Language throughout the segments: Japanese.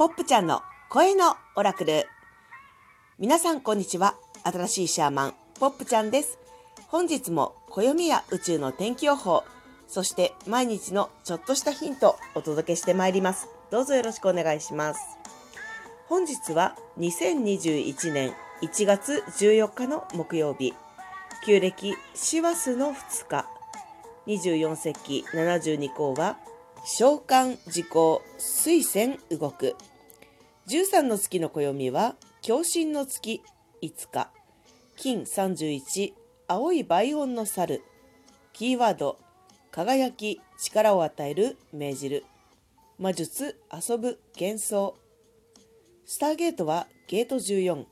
ポップちゃんの声のオラクル。皆さんこんにちは。新しいシャーマン、ポップちゃんです。本日も暦や宇宙の天気予報、そして毎日のちょっとしたヒントお届けしてまいります。どうぞよろしくお願いします。本日は2021年1月14日の木曜日、旧暦師走の2日、24節気72項は召喚時効水仙動く13の月の暦は共振の月5日。金31青い倍音の猿。キーワード輝き力を与える命じる。魔術遊ぶ幻想。スターゲートはゲート14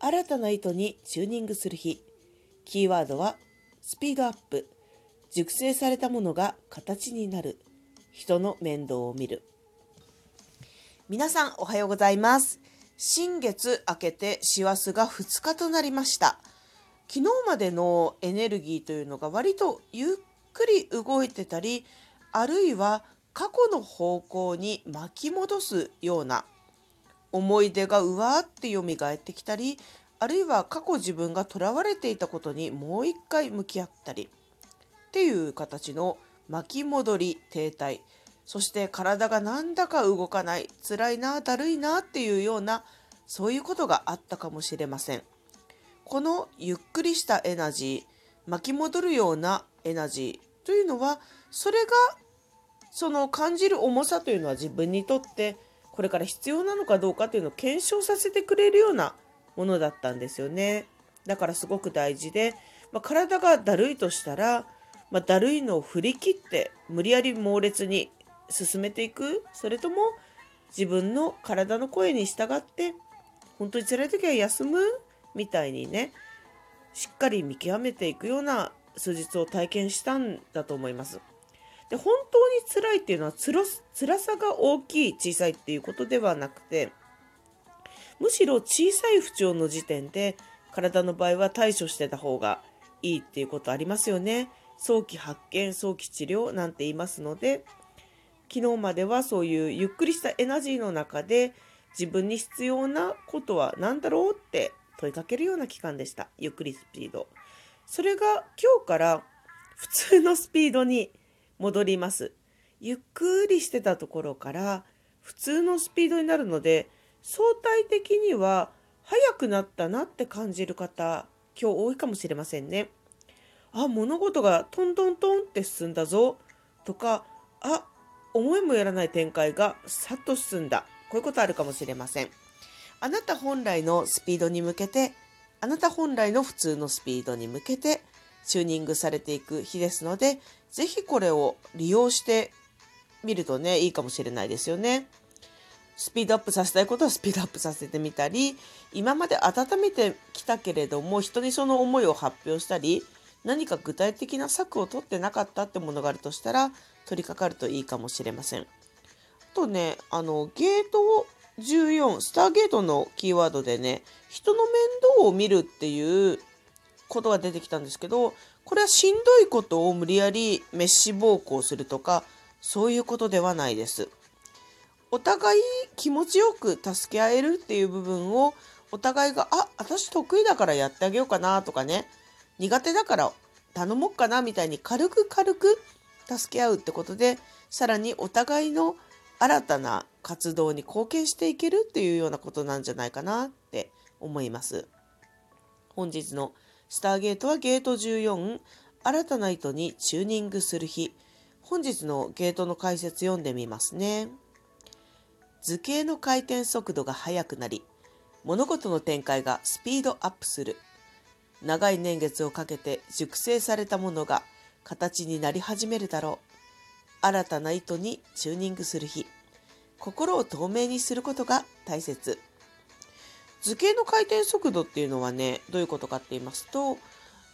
新たな糸にチューニングする日。キーワードはスピードアップ。熟成されたものが形になる。人の面倒を見る。皆さんおはようございます。新月明けて師走が2日となりました。昨日までのエネルギーというのが割とゆっくり動いてたりあるいは過去の方向に巻き戻すような思い出がうわーって蘇ってきたりあるいは過去自分がとらわれていたことにもう一回向き合ったりっていう形の巻き戻り停滞。そして体がなんだか動かない辛いなだるいなっていうようなそういうことがあったかもしれません。このゆっくりしたエナジー巻き戻るようなエナジーというのはそれがその感じる重さというのは自分にとってこれから必要なのかどうかというのを検証させてくれるようなものだったんですよね。だからすごく大事で、まあ、体がだるいとしたらまあ、だるいのを振り切って無理やり猛烈に進めていくそれとも自分の体の声に従って本当に辛い時は休む？みたいにねしっかり見極めていくような数日を体験したんだと思います。で本当に辛いっていうのは辛辛さが大きい小さいっていうことではなくてむしろ小さい不調の時点で体の場合は対処してた方がいいっていうことありますよね。早期発見、早期治療なんて言いますので、昨日まではそういうゆっくりしたエナジーの中で自分に必要なことは何だろうって問いかけるような期間でした。ゆっくりスピード。それが今日から普通のスピードに戻ります。ゆっくりしてたところから普通のスピードになるので相対的には速くなったなって感じる方今日多いかもしれませんね。あ物事がトントントンって進んだぞとかあ思いもやらない展開がさっと進んだこういうことあるかもしれませんあなた本来のスピードに向けてあなた本来の普通のスピードに向けてチューニングされていく日ですので是非これを利用してみるとねいいかもしれないですよね。スピードアップさせたいことはスピードアップさせてみたり今まで温めてきたけれども人にその思いを発表したり何か具体的な策を取ってなかったってものがあるとしたら取り掛かるといいかもしれません。あとね、あの、ゲートを14、スターゲートのキーワードでね、人の面倒を見るっていうことが出てきたんですけど、これはしんどいことを無理やり滅死暴行するとか、そういうことではないです。お互い気持ちよく助け合えるっていう部分をお互いが、あ、私得意だからやってあげようかなとかね、苦手だから頼もうかなみたいに軽く軽く助け合うってことでさらにお互いの新たな活動に貢献していけるっていうようなことなんじゃないかなって思います。本日のスターゲートはゲート14新たな糸にチューニングする日本日のゲートの解説読んでみますね。図形の回転速度が速くなり物事の展開がスピードアップする長い年月をかけて熟成されたものが形になり始めるだろう。新たな糸にチューニングする日。心を透明にすることが大切。図形の回転速度っていうのはね、どういうことかって言いますと、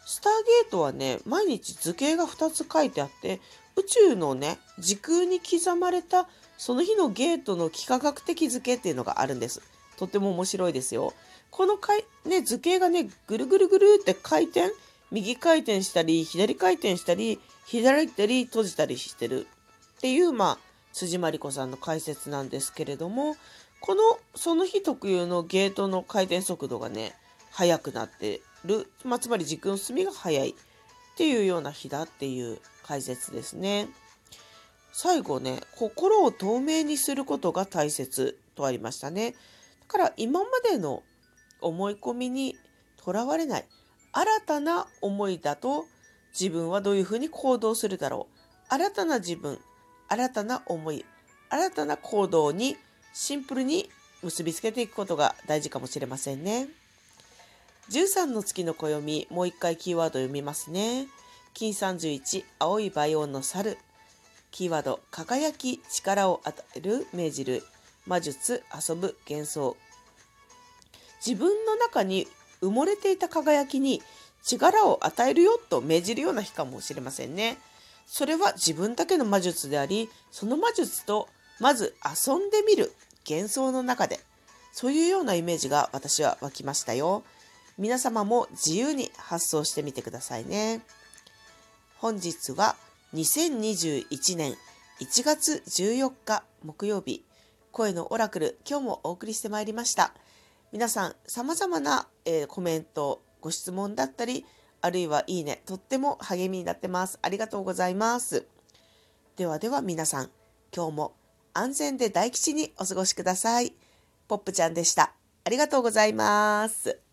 スターゲートはね、毎日図形が2つ書いてあって、宇宙のね、時空に刻まれたその日のゲートの幾何学的図形っていうのがあるんです。とても面白いですよ。このかい、ね、図形がね、ぐるぐるぐるって回転、右回転したり、左回転したり、開いたり、閉じたりしてるっていう、まあ、辻真理子さんの解説なんですけれども、このその日特有のゲートの回転速度がね速くなってる、まあ、つまり軸の進みが速いっていうような日だっていう解説ですね。最後ね心を透明にすることが大切とありましたね。だから今までの思い込みにとらわれない新たな思いだと自分はどういうふうに行動するだろう新たな自分新たな思い新たな行動にシンプルに結びつけていくことが大事かもしれませんね。13の月の暦、もう一回キーワード読みますね。金31、青いバイオンの猿。キーワード、輝き、力を与える、命じる。魔術、遊ぶ、幻想。自分の中に埋もれていた輝きに力を与えるよと命じるような日かもしれませんね。それは自分だけの魔術であり、その魔術とまず遊んでみる幻想の中で、そういうようなイメージが私は湧きましたよ。皆様も自由に発想してみてくださいね。本日は2021年1月14日木曜日、声のオラクル、今日もお送りしてまいりました。皆さん、様々な、えー、コメント、ご質問だったり、あるいはいいね、とっても励みになってます。ありがとうございます。ではでは皆さん、今日も安全で大吉にお過ごしください。ポップちゃんでした。ありがとうございます。